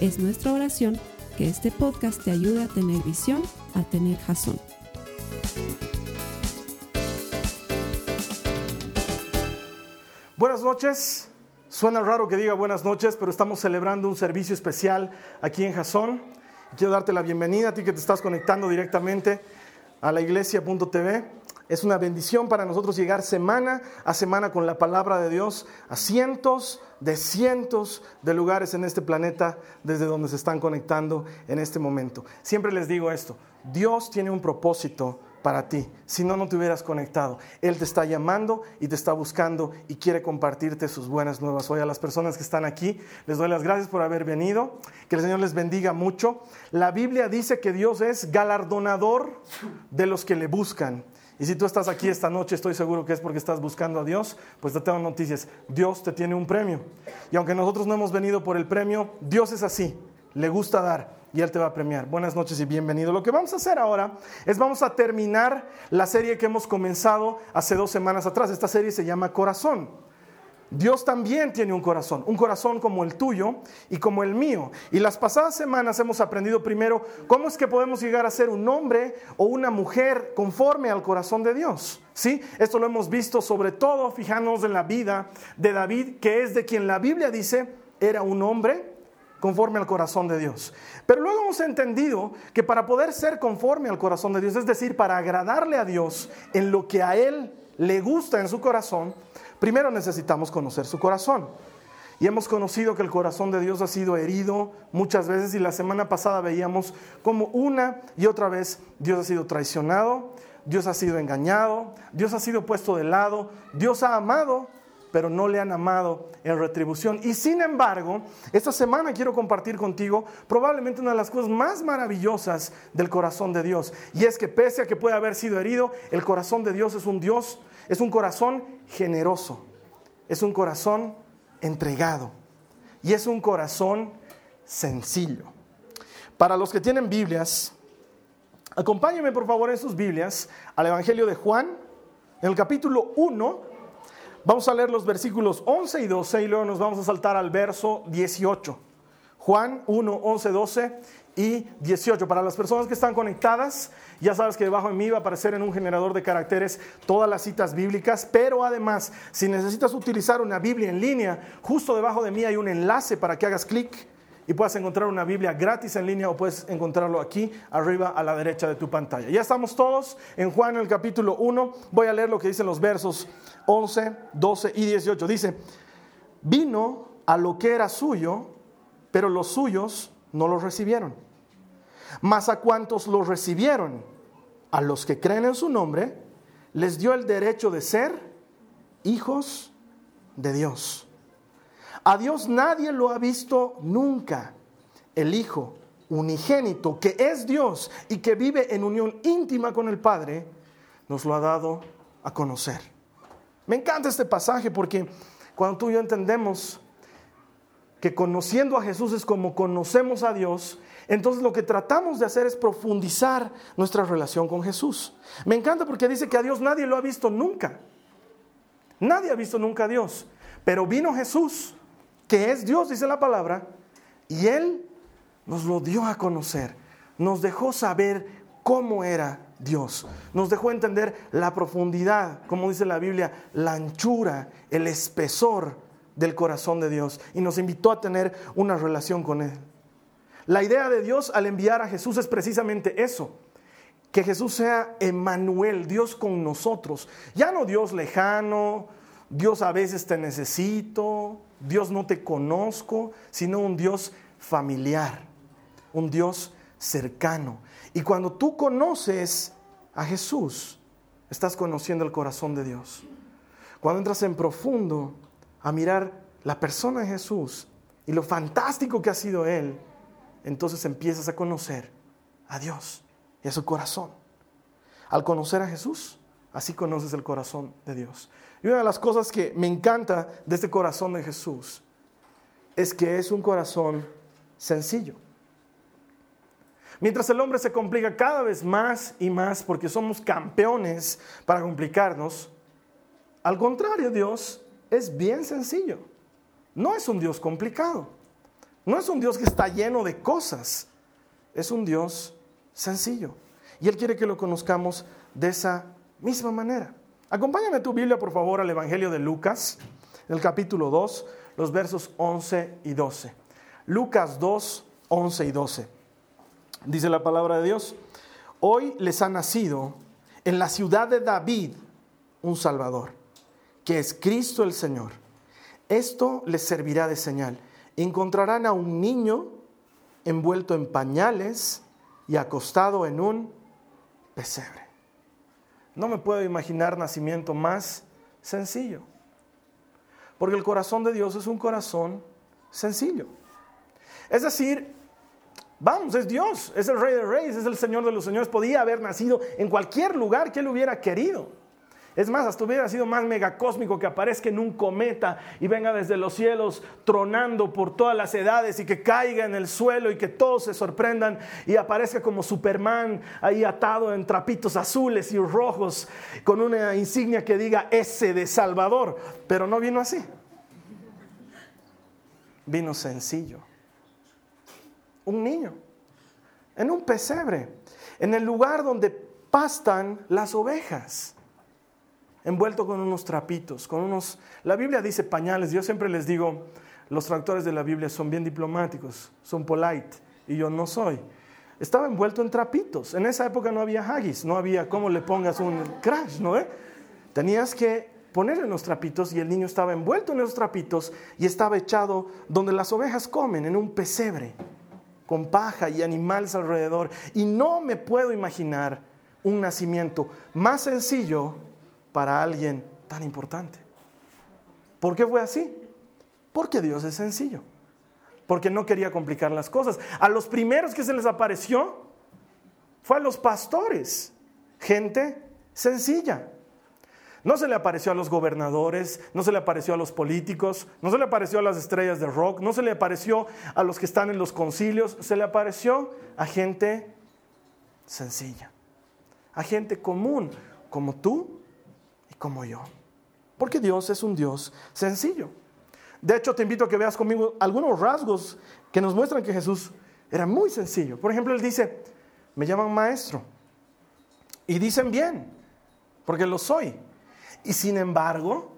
Es nuestra oración que este podcast te ayude a tener visión, a tener jazón. Buenas noches. Suena raro que diga buenas noches, pero estamos celebrando un servicio especial aquí en Jazón. Quiero darte la bienvenida a ti que te estás conectando directamente a la iglesia.tv. Es una bendición para nosotros llegar semana a semana con la palabra de Dios a cientos de cientos de lugares en este planeta desde donde se están conectando en este momento. Siempre les digo esto, Dios tiene un propósito para ti. Si no, no te hubieras conectado. Él te está llamando y te está buscando y quiere compartirte sus buenas nuevas. Hoy a las personas que están aquí, les doy las gracias por haber venido. Que el Señor les bendiga mucho. La Biblia dice que Dios es galardonador de los que le buscan. Y si tú estás aquí esta noche, estoy seguro que es porque estás buscando a Dios, pues te tengo noticias. Dios te tiene un premio. Y aunque nosotros no hemos venido por el premio, Dios es así. Le gusta dar y Él te va a premiar. Buenas noches y bienvenido. Lo que vamos a hacer ahora es vamos a terminar la serie que hemos comenzado hace dos semanas atrás. Esta serie se llama Corazón. Dios también tiene un corazón, un corazón como el tuyo y como el mío. Y las pasadas semanas hemos aprendido primero cómo es que podemos llegar a ser un hombre o una mujer conforme al corazón de Dios. ¿Sí? Esto lo hemos visto sobre todo fijándonos en la vida de David, que es de quien la Biblia dice era un hombre conforme al corazón de Dios. Pero luego hemos entendido que para poder ser conforme al corazón de Dios, es decir, para agradarle a Dios en lo que a Él le gusta en su corazón, Primero necesitamos conocer su corazón. Y hemos conocido que el corazón de Dios ha sido herido muchas veces y la semana pasada veíamos como una y otra vez Dios ha sido traicionado, Dios ha sido engañado, Dios ha sido puesto de lado, Dios ha amado, pero no le han amado en retribución. Y sin embargo, esta semana quiero compartir contigo probablemente una de las cosas más maravillosas del corazón de Dios. Y es que pese a que puede haber sido herido, el corazón de Dios es un Dios es un corazón generoso, es un corazón entregado y es un corazón sencillo. Para los que tienen Biblias, acompáñenme por favor en sus Biblias al Evangelio de Juan, en el capítulo 1. Vamos a leer los versículos 11 y 12 y luego nos vamos a saltar al verso 18. Juan 1, 11, 12 y 18. Para las personas que están conectadas, ya sabes que debajo de mí va a aparecer en un generador de caracteres todas las citas bíblicas, pero además, si necesitas utilizar una Biblia en línea, justo debajo de mí hay un enlace para que hagas clic y puedas encontrar una Biblia gratis en línea o puedes encontrarlo aquí arriba a la derecha de tu pantalla. Ya estamos todos en Juan el capítulo 1. Voy a leer lo que dicen los versos 11, 12 y 18. Dice, vino a lo que era suyo, pero los suyos no los recibieron. Mas a cuantos los recibieron, a los que creen en su nombre, les dio el derecho de ser hijos de Dios. A Dios nadie lo ha visto nunca. El Hijo unigénito, que es Dios y que vive en unión íntima con el Padre, nos lo ha dado a conocer. Me encanta este pasaje porque cuando tú y yo entendemos que conociendo a Jesús es como conocemos a Dios, entonces lo que tratamos de hacer es profundizar nuestra relación con Jesús. Me encanta porque dice que a Dios nadie lo ha visto nunca. Nadie ha visto nunca a Dios. Pero vino Jesús, que es Dios, dice la palabra, y Él nos lo dio a conocer. Nos dejó saber cómo era Dios. Nos dejó entender la profundidad, como dice la Biblia, la anchura, el espesor del corazón de Dios. Y nos invitó a tener una relación con Él. La idea de Dios al enviar a Jesús es precisamente eso, que Jesús sea Emmanuel, Dios con nosotros, ya no Dios lejano, Dios a veces te necesito, Dios no te conozco, sino un Dios familiar, un Dios cercano. Y cuando tú conoces a Jesús, estás conociendo el corazón de Dios. Cuando entras en profundo a mirar la persona de Jesús y lo fantástico que ha sido Él, entonces empiezas a conocer a Dios y a su corazón. Al conocer a Jesús, así conoces el corazón de Dios. Y una de las cosas que me encanta de este corazón de Jesús es que es un corazón sencillo. Mientras el hombre se complica cada vez más y más porque somos campeones para complicarnos, al contrario, Dios es bien sencillo. No es un Dios complicado. No es un Dios que está lleno de cosas. Es un Dios sencillo. Y Él quiere que lo conozcamos de esa misma manera. Acompáñame tu Biblia, por favor, al Evangelio de Lucas, el capítulo 2, los versos 11 y 12. Lucas 2, 11 y 12. Dice la palabra de Dios, hoy les ha nacido en la ciudad de David un Salvador, que es Cristo el Señor. Esto les servirá de señal. Encontrarán a un niño envuelto en pañales y acostado en un pesebre. No me puedo imaginar nacimiento más sencillo. Porque el corazón de Dios es un corazón sencillo. Es decir, vamos, es Dios, es el Rey de Reyes, es el Señor de los Señores. Podía haber nacido en cualquier lugar que Él hubiera querido. Es más, hasta hubiera sido más megacósmico que aparezca en un cometa y venga desde los cielos tronando por todas las edades y que caiga en el suelo y que todos se sorprendan y aparezca como Superman ahí atado en trapitos azules y rojos con una insignia que diga S de Salvador. Pero no vino así. Vino sencillo. Un niño en un pesebre, en el lugar donde pastan las ovejas envuelto con unos trapitos, con unos... La Biblia dice pañales, yo siempre les digo, los traductores de la Biblia son bien diplomáticos, son polite, y yo no soy. Estaba envuelto en trapitos. En esa época no había haggis, no había cómo le pongas un crash, ¿no? Tenías que ponerle los trapitos y el niño estaba envuelto en esos trapitos y estaba echado donde las ovejas comen, en un pesebre, con paja y animales alrededor. Y no me puedo imaginar un nacimiento más sencillo para alguien tan importante. ¿Por qué fue así? Porque Dios es sencillo. Porque no quería complicar las cosas. A los primeros que se les apareció fue a los pastores, gente sencilla. No se le apareció a los gobernadores, no se le apareció a los políticos, no se le apareció a las estrellas de rock, no se le apareció a los que están en los concilios, se le apareció a gente sencilla, a gente común, como tú como yo. Porque Dios es un Dios sencillo. De hecho, te invito a que veas conmigo algunos rasgos que nos muestran que Jesús era muy sencillo. Por ejemplo, él dice, me llaman maestro. Y dicen bien, porque lo soy. Y sin embargo,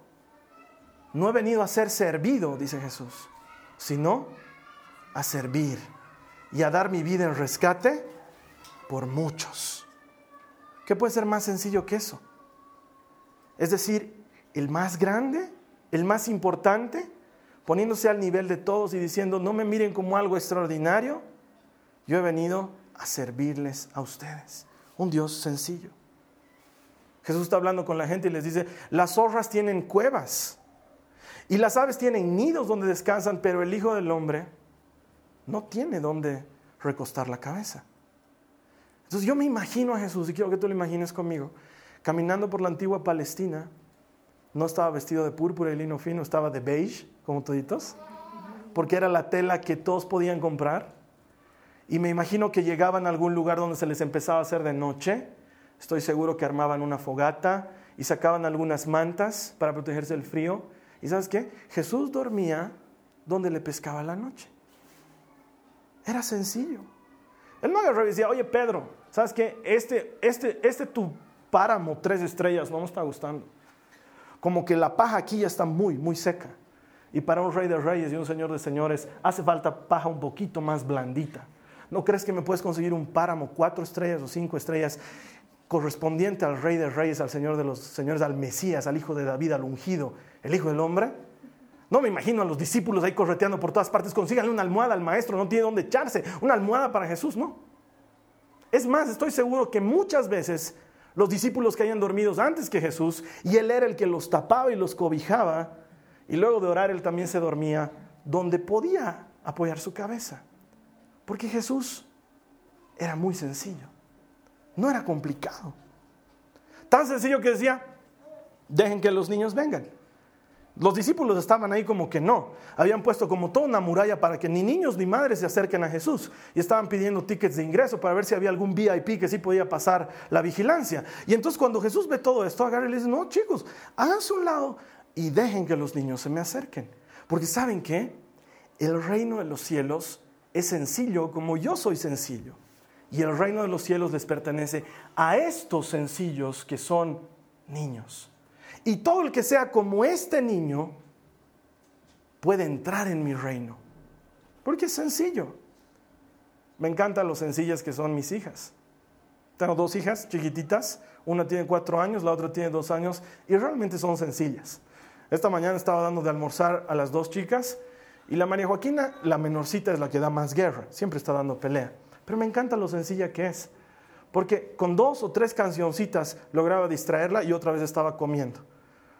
no he venido a ser servido, dice Jesús, sino a servir y a dar mi vida en rescate por muchos. ¿Qué puede ser más sencillo que eso? Es decir, el más grande, el más importante, poniéndose al nivel de todos y diciendo, no me miren como algo extraordinario, yo he venido a servirles a ustedes. Un Dios sencillo. Jesús está hablando con la gente y les dice, las zorras tienen cuevas y las aves tienen nidos donde descansan, pero el Hijo del Hombre no tiene donde recostar la cabeza. Entonces yo me imagino a Jesús y quiero que tú lo imagines conmigo caminando por la antigua Palestina, no estaba vestido de púrpura y lino fino, estaba de beige, como toditos, porque era la tela que todos podían comprar. Y me imagino que llegaban a algún lugar donde se les empezaba a hacer de noche. Estoy seguro que armaban una fogata y sacaban algunas mantas para protegerse del frío. ¿Y sabes qué? Jesús dormía donde le pescaba la noche. Era sencillo. Él no agarró decía, oye Pedro, ¿sabes qué? Este, este, este tu páramo, tres estrellas, no me está gustando. Como que la paja aquí ya está muy, muy seca. Y para un rey de reyes y un señor de señores hace falta paja un poquito más blandita. ¿No crees que me puedes conseguir un páramo, cuatro estrellas o cinco estrellas, correspondiente al rey de reyes, al señor de los señores, al Mesías, al hijo de David, al ungido, el hijo del hombre? No me imagino a los discípulos ahí correteando por todas partes, consíganle una almohada al maestro, no tiene dónde echarse, una almohada para Jesús, no. Es más, estoy seguro que muchas veces los discípulos que hayan dormido antes que Jesús, y Él era el que los tapaba y los cobijaba, y luego de orar Él también se dormía donde podía apoyar su cabeza. Porque Jesús era muy sencillo. No era complicado. Tan sencillo que decía, dejen que los niños vengan. Los discípulos estaban ahí como que no. Habían puesto como toda una muralla para que ni niños ni madres se acerquen a Jesús. Y estaban pidiendo tickets de ingreso para ver si había algún VIP que sí podía pasar la vigilancia. Y entonces cuando Jesús ve todo esto, agarra y le dice, no chicos, háganse un lado y dejen que los niños se me acerquen. Porque saben qué? El reino de los cielos es sencillo como yo soy sencillo. Y el reino de los cielos les pertenece a estos sencillos que son niños. Y todo el que sea como este niño puede entrar en mi reino. Porque es sencillo. Me encantan los sencillas que son mis hijas. Tengo dos hijas chiquititas, una tiene cuatro años, la otra tiene dos años, y realmente son sencillas. Esta mañana estaba dando de almorzar a las dos chicas, y la María Joaquina, la menorcita, es la que da más guerra, siempre está dando pelea. Pero me encanta lo sencilla que es, porque con dos o tres cancioncitas lograba distraerla y otra vez estaba comiendo.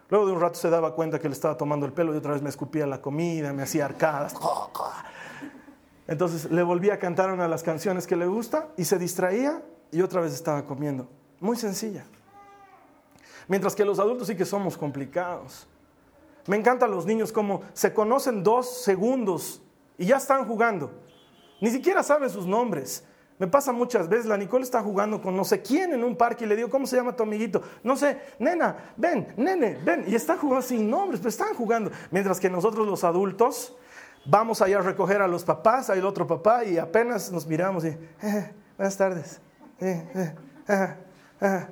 Luego de un rato se daba cuenta que le estaba tomando el pelo y otra vez me escupía la comida, me hacía arcadas. Entonces le volví a cantar una de las canciones que le gusta y se distraía y otra vez estaba comiendo. Muy sencilla. Mientras que los adultos sí que somos complicados. Me encantan los niños como se conocen dos segundos y ya están jugando. Ni siquiera saben sus nombres. Me pasa muchas veces, la Nicole está jugando con no sé quién en un parque y le digo, ¿cómo se llama tu amiguito? No sé, nena, ven, nene, ven. Y está jugando sin nombres, pero están jugando. Mientras que nosotros los adultos vamos allá a recoger a los papás, hay el otro papá y apenas nos miramos y, eh, buenas tardes. Eh, eh,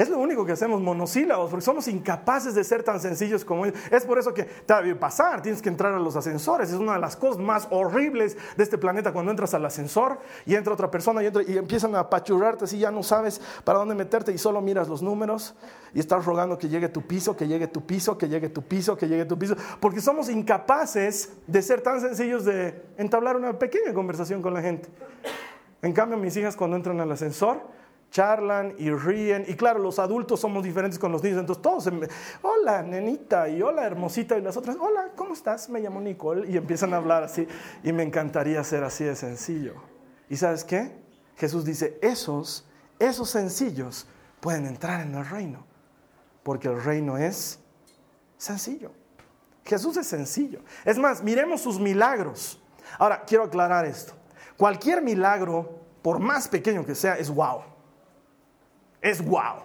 es lo único que hacemos monosílabos, porque somos incapaces de ser tan sencillos como ellos. Es por eso que te debe pasar, tienes que entrar a los ascensores. Es una de las cosas más horribles de este planeta cuando entras al ascensor y entra otra persona y, entra, y empiezan a apachurrarte así, ya no sabes para dónde meterte y solo miras los números y estás rogando que llegue tu piso, que llegue tu piso, que llegue tu piso, que llegue tu piso, porque somos incapaces de ser tan sencillos de entablar una pequeña conversación con la gente. En cambio, mis hijas cuando entran al ascensor, charlan y ríen. Y claro, los adultos somos diferentes con los niños, entonces todos, hola nenita y hola hermosita y las otras, hola, ¿cómo estás? Me llamo Nicole y empiezan a hablar así y me encantaría ser así de sencillo. ¿Y sabes qué? Jesús dice, esos, esos sencillos pueden entrar en el reino, porque el reino es sencillo. Jesús es sencillo. Es más, miremos sus milagros. Ahora, quiero aclarar esto. Cualquier milagro, por más pequeño que sea, es wow es wow.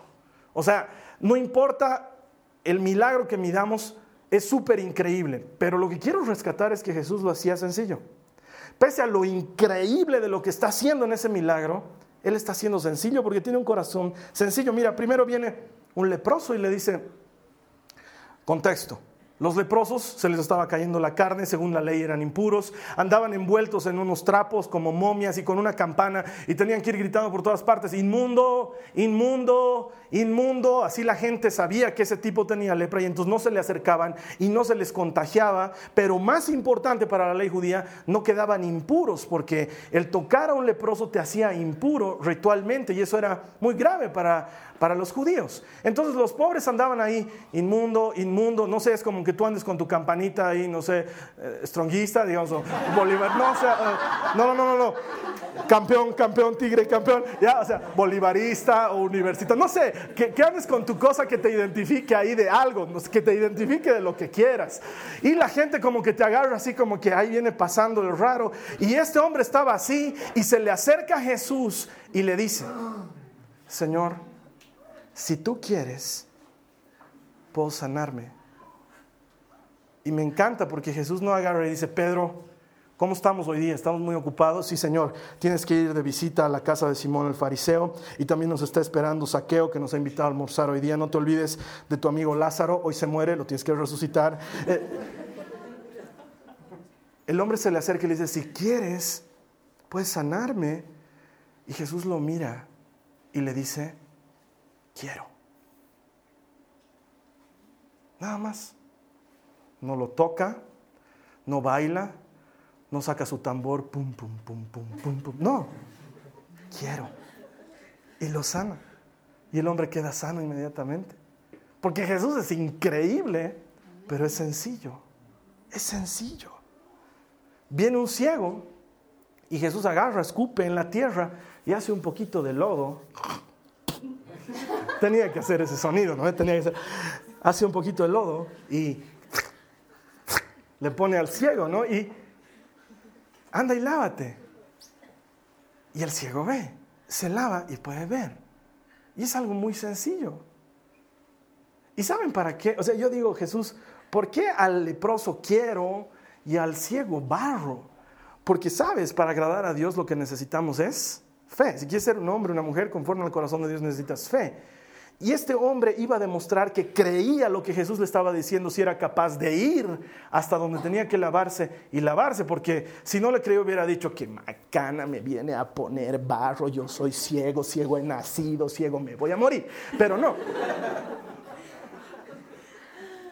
O sea, no importa el milagro que midamos, es súper increíble. Pero lo que quiero rescatar es que Jesús lo hacía sencillo. Pese a lo increíble de lo que está haciendo en ese milagro, Él está haciendo sencillo porque tiene un corazón sencillo. Mira, primero viene un leproso y le dice, contexto, los leprosos se les estaba cayendo la carne, según la ley eran impuros, andaban envueltos en unos trapos como momias y con una campana y tenían que ir gritando por todas partes, inmundo, inmundo, inmundo. Así la gente sabía que ese tipo tenía lepra y entonces no se le acercaban y no se les contagiaba, pero más importante para la ley judía, no quedaban impuros porque el tocar a un leproso te hacía impuro ritualmente y eso era muy grave para, para los judíos. Entonces los pobres andaban ahí, inmundo, inmundo, no sé, es como que tú andes con tu campanita ahí, no sé, eh, stronguista, digamos, o no, o sea, eh, no, no, no, no, no, campeón, campeón, tigre, campeón, ya, o sea, bolivarista o universitario, no sé, que, que, andes con tu cosa que te identifique ahí de algo, que te identifique de lo que quieras. Y la gente como que te agarra así como que ahí viene pasando el raro. Y este hombre estaba así y se le acerca a Jesús y le dice, Señor, si tú quieres, puedo sanarme. Y me encanta porque Jesús no agarra y dice, Pedro, ¿cómo estamos hoy día? ¿Estamos muy ocupados? Sí, Señor, tienes que ir de visita a la casa de Simón el Fariseo y también nos está esperando Saqueo que nos ha invitado a almorzar hoy día. No te olvides de tu amigo Lázaro, hoy se muere, lo tienes que resucitar. Eh, el hombre se le acerca y le dice, si quieres, puedes sanarme. Y Jesús lo mira y le dice, quiero. Nada más. No lo toca, no baila, no saca su tambor, pum, pum, pum, pum, pum, pum. No, quiero. Y lo sana. Y el hombre queda sano inmediatamente. Porque Jesús es increíble, pero es sencillo. Es sencillo. Viene un ciego Y Jesús agarra, escupe en la tierra y hace un poquito de lodo. Tenía que hacer ese sonido, ¿no? Tenía que hacer. Hace un poquito de lodo y le pone al ciego, ¿no? Y anda y lávate. Y el ciego ve, se lava y puede ver. Y es algo muy sencillo. ¿Y saben para qué? O sea, yo digo, Jesús, ¿por qué al leproso quiero y al ciego barro? Porque sabes, para agradar a Dios lo que necesitamos es fe. Si quieres ser un hombre, una mujer conforme al corazón de Dios, necesitas fe. Y este hombre iba a demostrar que creía lo que Jesús le estaba diciendo si era capaz de ir hasta donde tenía que lavarse y lavarse, porque si no le creyó hubiera dicho que macana me viene a poner barro, yo soy ciego, ciego he nacido, ciego me voy a morir. Pero no.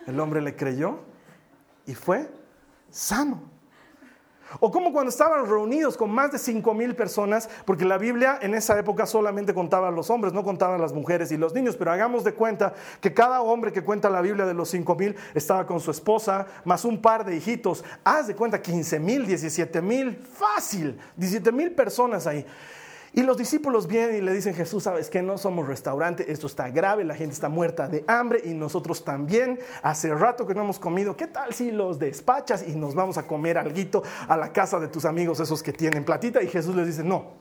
El hombre le creyó y fue sano. O como cuando estaban reunidos con más de cinco mil personas, porque la Biblia en esa época solamente contaba a los hombres, no contaban a las mujeres y los niños, pero hagamos de cuenta que cada hombre que cuenta la Biblia de los cinco mil estaba con su esposa, más un par de hijitos. Haz de cuenta 15 mil, 17 mil, fácil, 17 mil personas ahí. Y los discípulos vienen y le dicen, Jesús, sabes que no somos restaurante, esto está grave, la gente está muerta de hambre y nosotros también. Hace rato que no hemos comido, ¿qué tal si los despachas y nos vamos a comer algo a la casa de tus amigos, esos que tienen platita? Y Jesús les dice, no,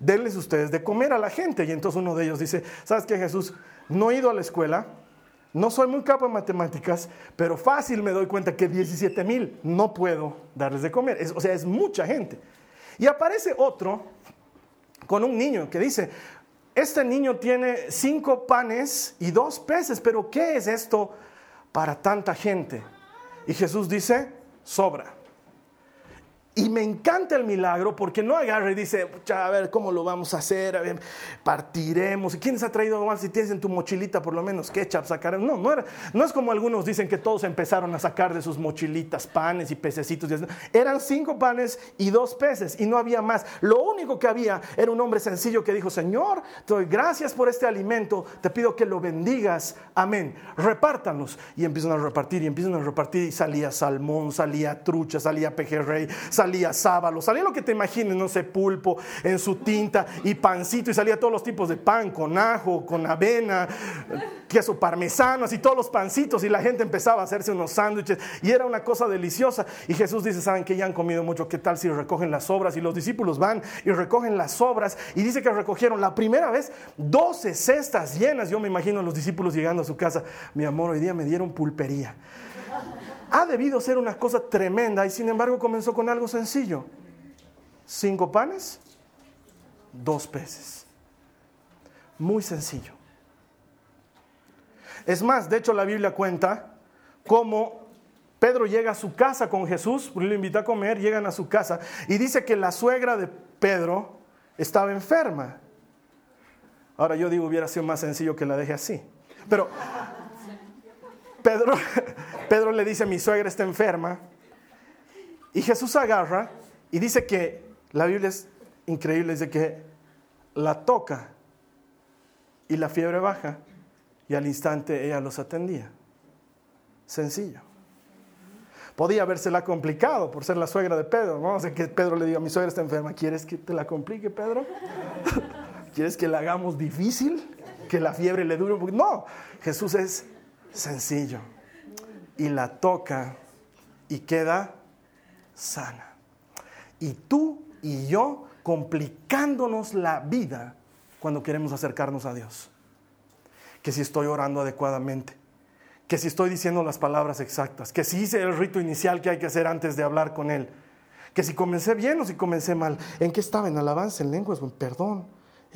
denles ustedes de comer a la gente. Y entonces uno de ellos dice, ¿sabes qué Jesús? No he ido a la escuela, no soy muy capo en matemáticas, pero fácil me doy cuenta que 17 mil no puedo darles de comer. o sea, es mucha gente. Y aparece otro con un niño que dice, este niño tiene cinco panes y dos peces, pero ¿qué es esto para tanta gente? Y Jesús dice, sobra. Y me encanta el milagro porque no agarra y dice, a ver, ¿cómo lo vamos a hacer? Partiremos. ¿Y quién se ha traído más? Si tienes en tu mochilita por lo menos ketchup, sacar. No, no, era, no es como algunos dicen que todos empezaron a sacar de sus mochilitas panes y pececitos. Eran cinco panes y dos peces y no había más. Lo único que había era un hombre sencillo que dijo, Señor, te doy gracias por este alimento, te pido que lo bendigas. Amén. Repártanos. Y empiezan a repartir y empiezan a repartir y salía salmón, salía trucha, salía pejerrey, salía salía sábalo, salía lo que te imagines, no sé, pulpo en su tinta y pancito, y salía todos los tipos de pan, con ajo, con avena, queso parmesano, así todos los pancitos, y la gente empezaba a hacerse unos sándwiches, y era una cosa deliciosa. Y Jesús dice, ¿saben que ya han comido mucho? ¿Qué tal si recogen las sobras? Y los discípulos van y recogen las sobras, y dice que recogieron la primera vez 12 cestas llenas. Yo me imagino a los discípulos llegando a su casa, mi amor, hoy día me dieron pulpería ha debido ser una cosa tremenda y sin embargo comenzó con algo sencillo. Cinco panes, dos peces. Muy sencillo. Es más, de hecho la Biblia cuenta cómo Pedro llega a su casa con Jesús, lo invita a comer, llegan a su casa y dice que la suegra de Pedro estaba enferma. Ahora yo digo, hubiera sido más sencillo que la deje así. Pero Pedro, Pedro le dice, mi suegra está enferma. Y Jesús agarra y dice que, la Biblia es increíble, dice que la toca y la fiebre baja y al instante ella los atendía. Sencillo. Podía habérsela complicado por ser la suegra de Pedro, ¿no? O que Pedro le diga, mi suegra está enferma, ¿quieres que te la complique, Pedro? ¿Quieres que la hagamos difícil? ¿Que la fiebre le dure? No, Jesús es sencillo. Y la toca y queda sana. Y tú y yo complicándonos la vida cuando queremos acercarnos a Dios. Que si estoy orando adecuadamente, que si estoy diciendo las palabras exactas, que si hice el rito inicial que hay que hacer antes de hablar con Él, que si comencé bien o si comencé mal, en qué estaba, en alabanza, en lenguas, en perdón,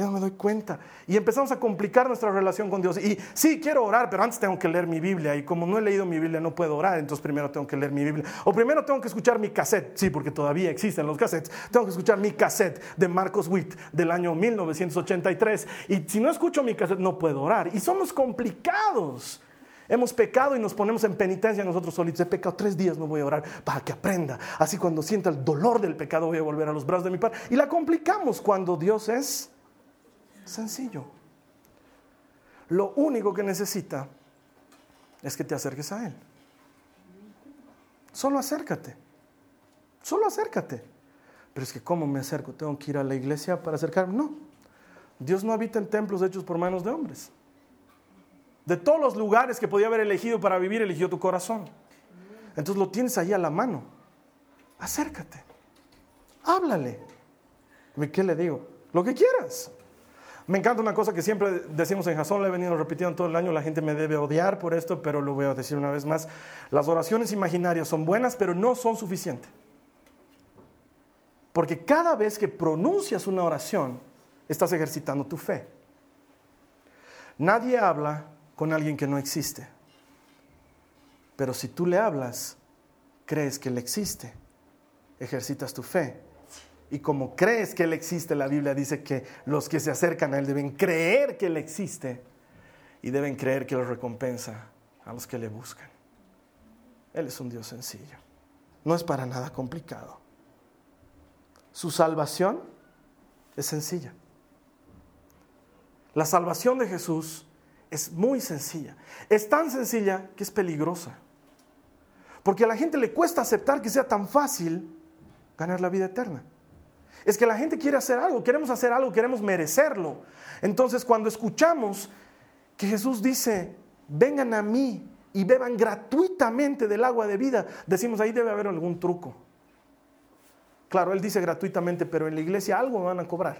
ya no me doy cuenta. Y empezamos a complicar nuestra relación con Dios. Y sí, quiero orar, pero antes tengo que leer mi Biblia. Y como no he leído mi Biblia, no puedo orar. Entonces primero tengo que leer mi Biblia. O primero tengo que escuchar mi cassette. Sí, porque todavía existen los cassettes. Tengo que escuchar mi cassette de Marcos Witt del año 1983. Y si no escucho mi cassette, no puedo orar. Y somos complicados. Hemos pecado y nos ponemos en penitencia nosotros solitos. He pecado tres días, no voy a orar para que aprenda. Así cuando sienta el dolor del pecado voy a volver a los brazos de mi Padre. Y la complicamos cuando Dios es Sencillo. Lo único que necesita es que te acerques a Él. Solo acércate. Solo acércate. Pero es que ¿cómo me acerco? ¿Tengo que ir a la iglesia para acercarme? No. Dios no habita en templos hechos por manos de hombres. De todos los lugares que podía haber elegido para vivir, eligió tu corazón. Entonces lo tienes ahí a la mano. Acércate. Háblale. ¿Qué le digo? Lo que quieras. Me encanta una cosa que siempre decimos en Jason, le he venido repitiendo todo el año, la gente me debe odiar por esto, pero lo voy a decir una vez más. Las oraciones imaginarias son buenas, pero no son suficientes. Porque cada vez que pronuncias una oración, estás ejercitando tu fe. Nadie habla con alguien que no existe. Pero si tú le hablas, crees que Él existe, ejercitas tu fe. Y como crees que Él existe, la Biblia dice que los que se acercan a Él deben creer que Él existe y deben creer que Él recompensa a los que le buscan. Él es un Dios sencillo. No es para nada complicado. Su salvación es sencilla. La salvación de Jesús es muy sencilla. Es tan sencilla que es peligrosa. Porque a la gente le cuesta aceptar que sea tan fácil ganar la vida eterna. Es que la gente quiere hacer algo, queremos hacer algo, queremos merecerlo. Entonces cuando escuchamos que Jesús dice, vengan a mí y beban gratuitamente del agua de vida, decimos, ahí debe haber algún truco. Claro, Él dice gratuitamente, pero en la iglesia algo me van a cobrar.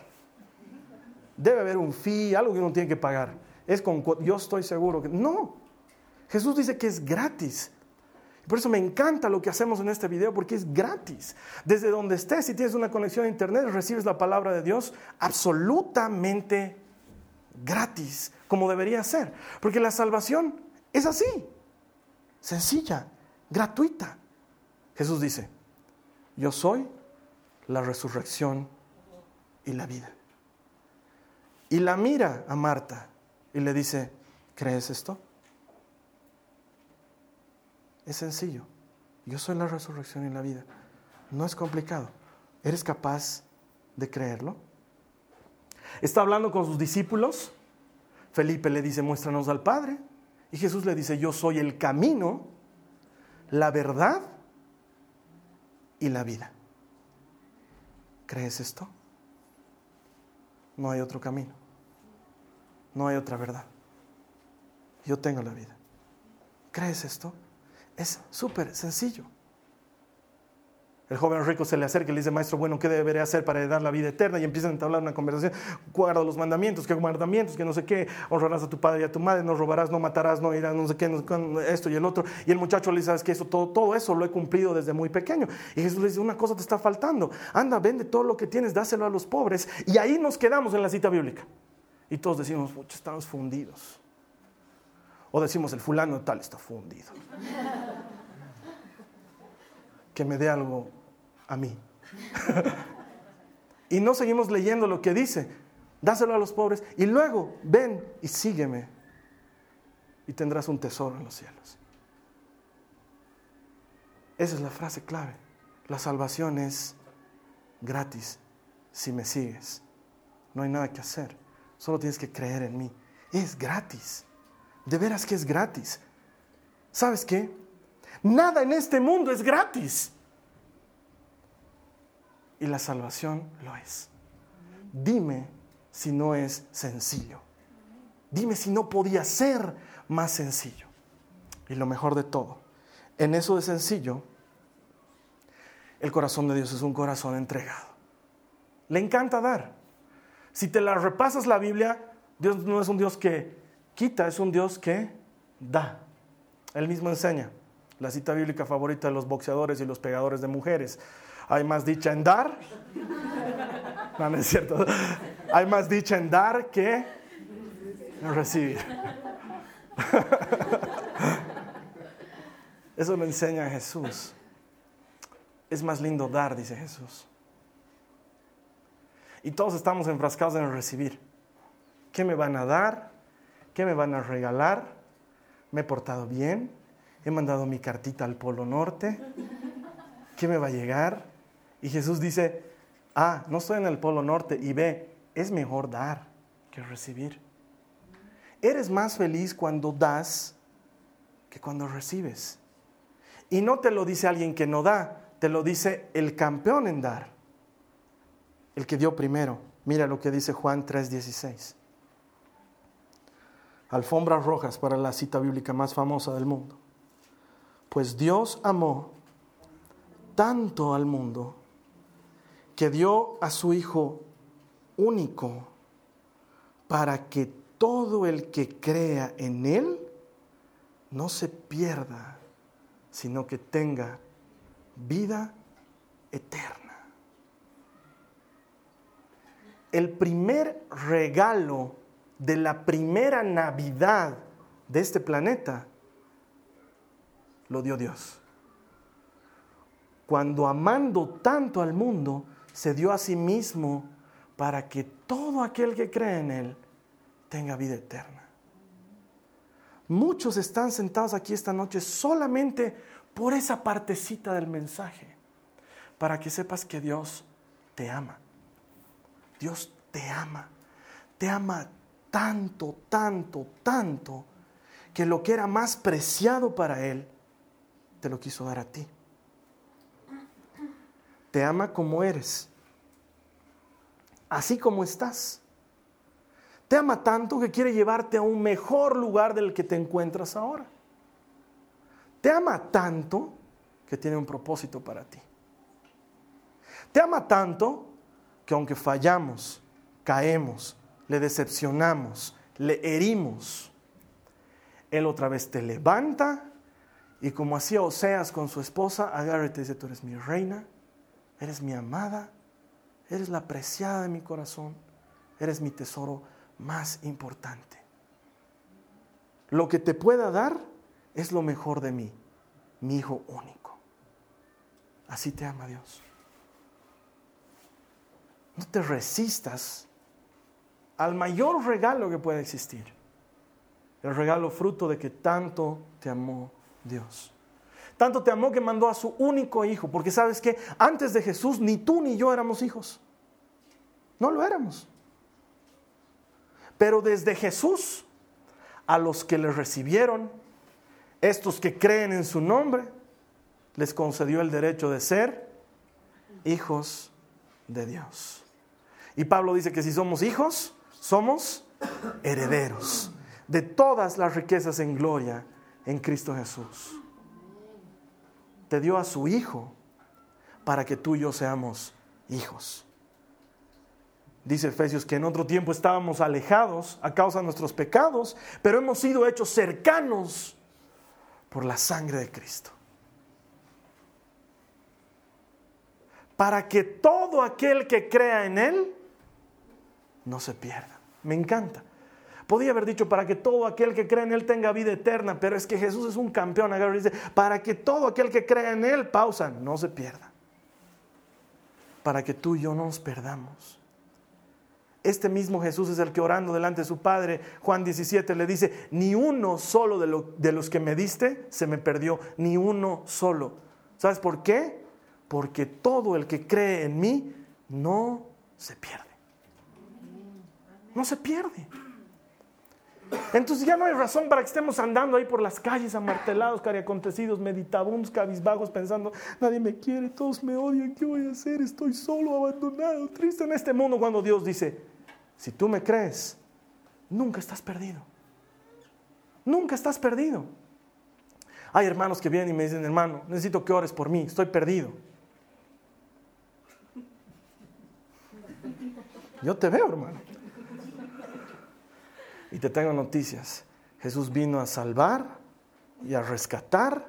Debe haber un fee, algo que uno tiene que pagar. Es con, yo estoy seguro que no. Jesús dice que es gratis. Por eso me encanta lo que hacemos en este video porque es gratis. Desde donde estés, si tienes una conexión a internet, recibes la palabra de Dios absolutamente gratis, como debería ser. Porque la salvación es así, sencilla, gratuita. Jesús dice, yo soy la resurrección y la vida. Y la mira a Marta y le dice, ¿crees esto? Es sencillo. Yo soy la resurrección y la vida. No es complicado. ¿Eres capaz de creerlo? Está hablando con sus discípulos. Felipe le dice, muéstranos al Padre. Y Jesús le dice, yo soy el camino, la verdad y la vida. ¿Crees esto? No hay otro camino. No hay otra verdad. Yo tengo la vida. ¿Crees esto? Es súper sencillo. El joven rico se le acerca y le dice, maestro, bueno, ¿qué debería hacer para dar la vida eterna? Y empiezan a entablar una conversación. Guarda los mandamientos, ¿qué mandamientos? Que no sé qué. Honrarás a tu padre y a tu madre, no robarás, no matarás, no irás, no sé qué, esto y el otro. Y el muchacho le dice, ¿sabes qué? Eso, todo, todo eso lo he cumplido desde muy pequeño. Y Jesús le dice, una cosa te está faltando. Anda, vende todo lo que tienes, dáselo a los pobres. Y ahí nos quedamos en la cita bíblica. Y todos decimos, estamos fundidos. O decimos, el fulano tal está fundido. que me dé algo a mí. y no seguimos leyendo lo que dice. Dáselo a los pobres y luego ven y sígueme y tendrás un tesoro en los cielos. Esa es la frase clave. La salvación es gratis si me sigues. No hay nada que hacer. Solo tienes que creer en mí. Es gratis. De veras que es gratis. ¿Sabes qué? Nada en este mundo es gratis y la salvación lo es. Dime si no es sencillo. Dime si no podía ser más sencillo. Y lo mejor de todo, en eso de sencillo, el corazón de Dios es un corazón entregado. Le encanta dar. Si te la repasas la Biblia, Dios no es un Dios que quita, es un Dios que da. Él mismo enseña. La cita bíblica favorita de los boxeadores y los pegadores de mujeres. Hay más dicha en dar. No, no es cierto. Hay más dicha en dar que en recibir. Eso lo enseña Jesús. Es más lindo dar, dice Jesús. Y todos estamos enfrascados en recibir. ¿Qué me van a dar? ¿Qué me van a regalar? ¿Me he portado bien? ¿He mandado mi cartita al Polo Norte? ¿Qué me va a llegar? Y Jesús dice, ah, no estoy en el Polo Norte y ve, es mejor dar que recibir. Eres más feliz cuando das que cuando recibes. Y no te lo dice alguien que no da, te lo dice el campeón en dar. el que dio primero. Mira lo que dice Juan 3:16. Alfombras rojas para la cita bíblica más famosa del mundo. Pues Dios amó tanto al mundo que dio a su Hijo único para que todo el que crea en Él no se pierda, sino que tenga vida eterna. El primer regalo de la primera Navidad de este planeta lo dio Dios. Cuando amando tanto al mundo, se dio a sí mismo para que todo aquel que cree en Él tenga vida eterna. Muchos están sentados aquí esta noche solamente por esa partecita del mensaje, para que sepas que Dios te ama. Dios te ama. Te ama tanto, tanto, tanto, que lo que era más preciado para Él, te lo quiso dar a ti. Te ama como eres, así como estás. Te ama tanto que quiere llevarte a un mejor lugar del que te encuentras ahora. Te ama tanto que tiene un propósito para ti. Te ama tanto que aunque fallamos, caemos, le decepcionamos, le herimos, Él otra vez te levanta y como hacía Oseas con su esposa, agarra y te dice, tú eres mi reina, eres mi amada, eres la preciada de mi corazón, eres mi tesoro más importante. Lo que te pueda dar es lo mejor de mí, mi hijo único. Así te ama Dios. No te resistas al mayor regalo que pueda existir. El regalo fruto de que tanto te amó Dios. Tanto te amó que mandó a su único hijo, porque sabes que antes de Jesús ni tú ni yo éramos hijos. No lo éramos. Pero desde Jesús, a los que le recibieron, estos que creen en su nombre, les concedió el derecho de ser hijos de Dios. Y Pablo dice que si somos hijos, somos herederos de todas las riquezas en gloria en Cristo Jesús. Te dio a su Hijo para que tú y yo seamos hijos. Dice Efesios que en otro tiempo estábamos alejados a causa de nuestros pecados, pero hemos sido hechos cercanos por la sangre de Cristo. Para que todo aquel que crea en Él no se pierda. Me encanta. Podía haber dicho para que todo aquel que cree en Él tenga vida eterna, pero es que Jesús es un campeón. Agarra dice, para que todo aquel que crea en Él, pausa, no se pierda. Para que tú y yo no nos perdamos. Este mismo Jesús es el que orando delante de su Padre, Juan 17, le dice, ni uno solo de, de los que me diste se me perdió, ni uno solo. ¿Sabes por qué? Porque todo el que cree en mí no se pierde no se pierde. Entonces ya no hay razón para que estemos andando ahí por las calles amartelados, cariacontecidos, meditabundos, cabizbajos, pensando, nadie me quiere, todos me odian, ¿qué voy a hacer? Estoy solo, abandonado, triste en este mundo cuando Dios dice, si tú me crees, nunca estás perdido. Nunca estás perdido. Hay hermanos que vienen y me dicen, hermano, necesito que ores por mí, estoy perdido. Yo te veo, hermano. Y te tengo noticias. Jesús vino a salvar y a rescatar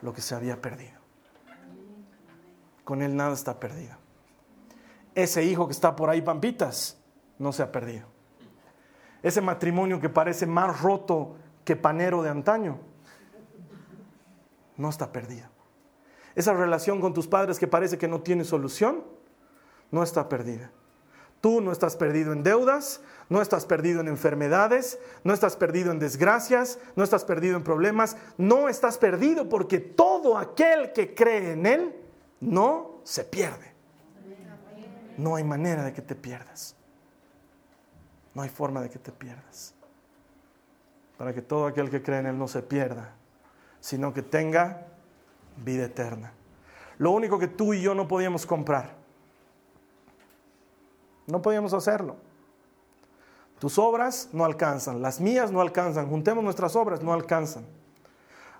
lo que se había perdido. Con Él nada está perdido. Ese hijo que está por ahí, Pampitas, no se ha perdido. Ese matrimonio que parece más roto que panero de antaño, no está perdido. Esa relación con tus padres que parece que no tiene solución, no está perdida. Tú no estás perdido en deudas, no estás perdido en enfermedades, no estás perdido en desgracias, no estás perdido en problemas, no estás perdido porque todo aquel que cree en Él no se pierde. No hay manera de que te pierdas. No hay forma de que te pierdas. Para que todo aquel que cree en Él no se pierda, sino que tenga vida eterna. Lo único que tú y yo no podíamos comprar No podíamos hacerlo. Tus obras no alcanzan, las mías no alcanzan, juntemos nuestras obras, no alcanzan.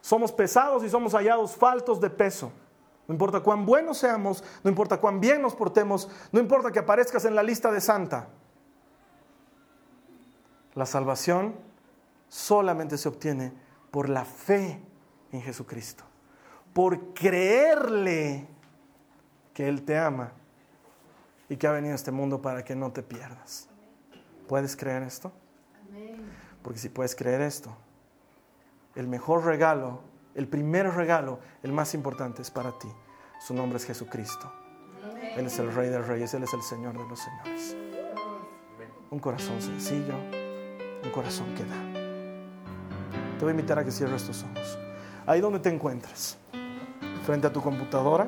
Somos pesados y somos hallados faltos de peso. No importa cuán buenos seamos, no importa cuán bien nos portemos, no importa que aparezcas en la lista de santa. La salvación solamente se obtiene por la fe en Jesucristo, por creerle que Él te ama y que ha venido a este mundo para que no te pierdas. ¿Puedes creer esto? Porque si puedes creer esto, el mejor regalo, el primer regalo, el más importante es para ti. Su nombre es Jesucristo. Él es el Rey de Reyes, Él es el Señor de los Señores. Un corazón sencillo, un corazón que da. Te voy a invitar a que cierres tus ojos. Ahí donde te encuentres, frente a tu computadora,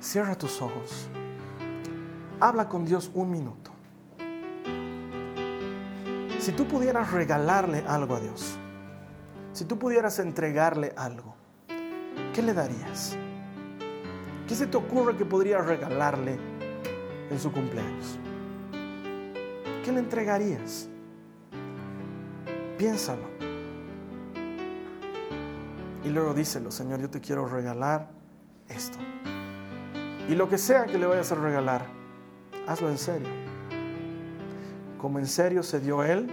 cierra tus ojos. Habla con Dios un minuto. Si tú pudieras regalarle algo a Dios, si tú pudieras entregarle algo, ¿qué le darías? ¿Qué se te ocurre que podrías regalarle en su cumpleaños? ¿Qué le entregarías? Piénsalo. Y luego díselo, Señor, yo te quiero regalar esto. Y lo que sea que le vayas a regalar, hazlo en serio. Como en serio se dio Él,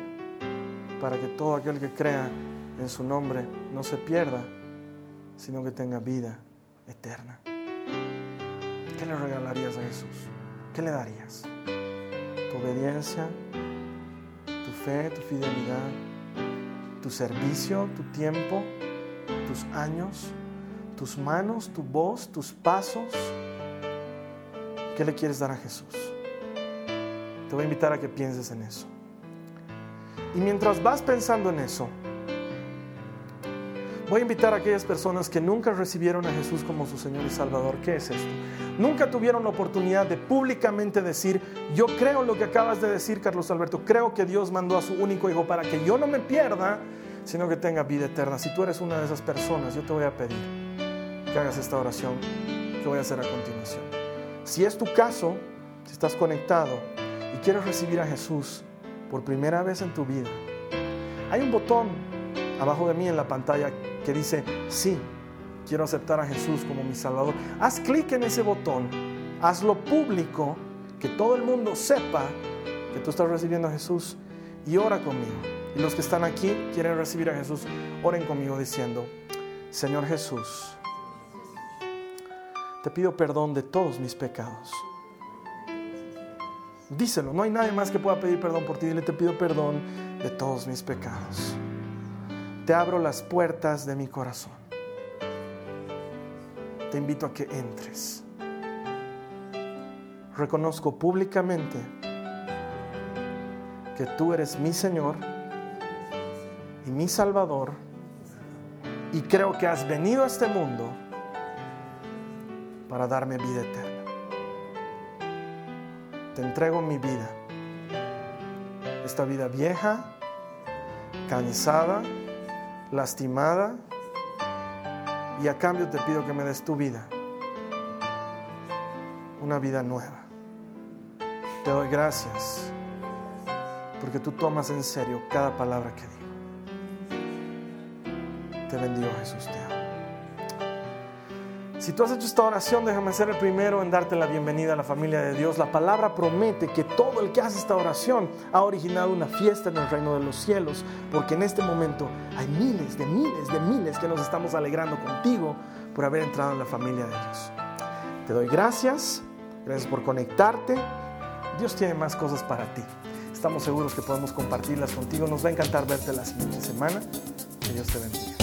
para que todo aquel que crea en su nombre no se pierda, sino que tenga vida eterna. ¿Qué le regalarías a Jesús? ¿Qué le darías? ¿Tu obediencia? ¿Tu fe? ¿Tu fidelidad? ¿Tu servicio? ¿Tu tiempo? tus años, tus manos, tu voz, tus pasos. ¿Qué le quieres dar a Jesús? Te voy a invitar a que pienses en eso. Y mientras vas pensando en eso, voy a invitar a aquellas personas que nunca recibieron a Jesús como su Señor y Salvador. ¿Qué es esto? Nunca tuvieron la oportunidad de públicamente decir, yo creo lo que acabas de decir, Carlos Alberto, creo que Dios mandó a su único hijo para que yo no me pierda, sino que tenga vida eterna. Si tú eres una de esas personas, yo te voy a pedir que hagas esta oración que voy a hacer a continuación. Si es tu caso, si estás conectado y quieres recibir a Jesús por primera vez en tu vida, hay un botón abajo de mí en la pantalla que dice, sí, quiero aceptar a Jesús como mi Salvador. Haz clic en ese botón, hazlo público, que todo el mundo sepa que tú estás recibiendo a Jesús y ora conmigo. Y los que están aquí quieren recibir a Jesús, oren conmigo diciendo, Señor Jesús, te pido perdón de todos mis pecados. Díselo, no hay nadie más que pueda pedir perdón por ti. Dile, te pido perdón de todos mis pecados. Te abro las puertas de mi corazón. Te invito a que entres. Reconozco públicamente que tú eres mi Señor y mi Salvador y creo que has venido a este mundo para darme vida eterna. Te entrego mi vida, esta vida vieja, cansada, lastimada, y a cambio te pido que me des tu vida, una vida nueva. Te doy gracias porque tú tomas en serio cada palabra que digo. Te bendigo Jesús. Si tú has hecho esta oración, déjame ser el primero en darte la bienvenida a la familia de Dios. La palabra promete que todo el que hace esta oración ha originado una fiesta en el reino de los cielos, porque en este momento hay miles de miles de miles que nos estamos alegrando contigo por haber entrado en la familia de Dios. Te doy gracias, gracias por conectarte. Dios tiene más cosas para ti. Estamos seguros que podemos compartirlas contigo. Nos va a encantar verte la siguiente semana. Que Dios te bendiga.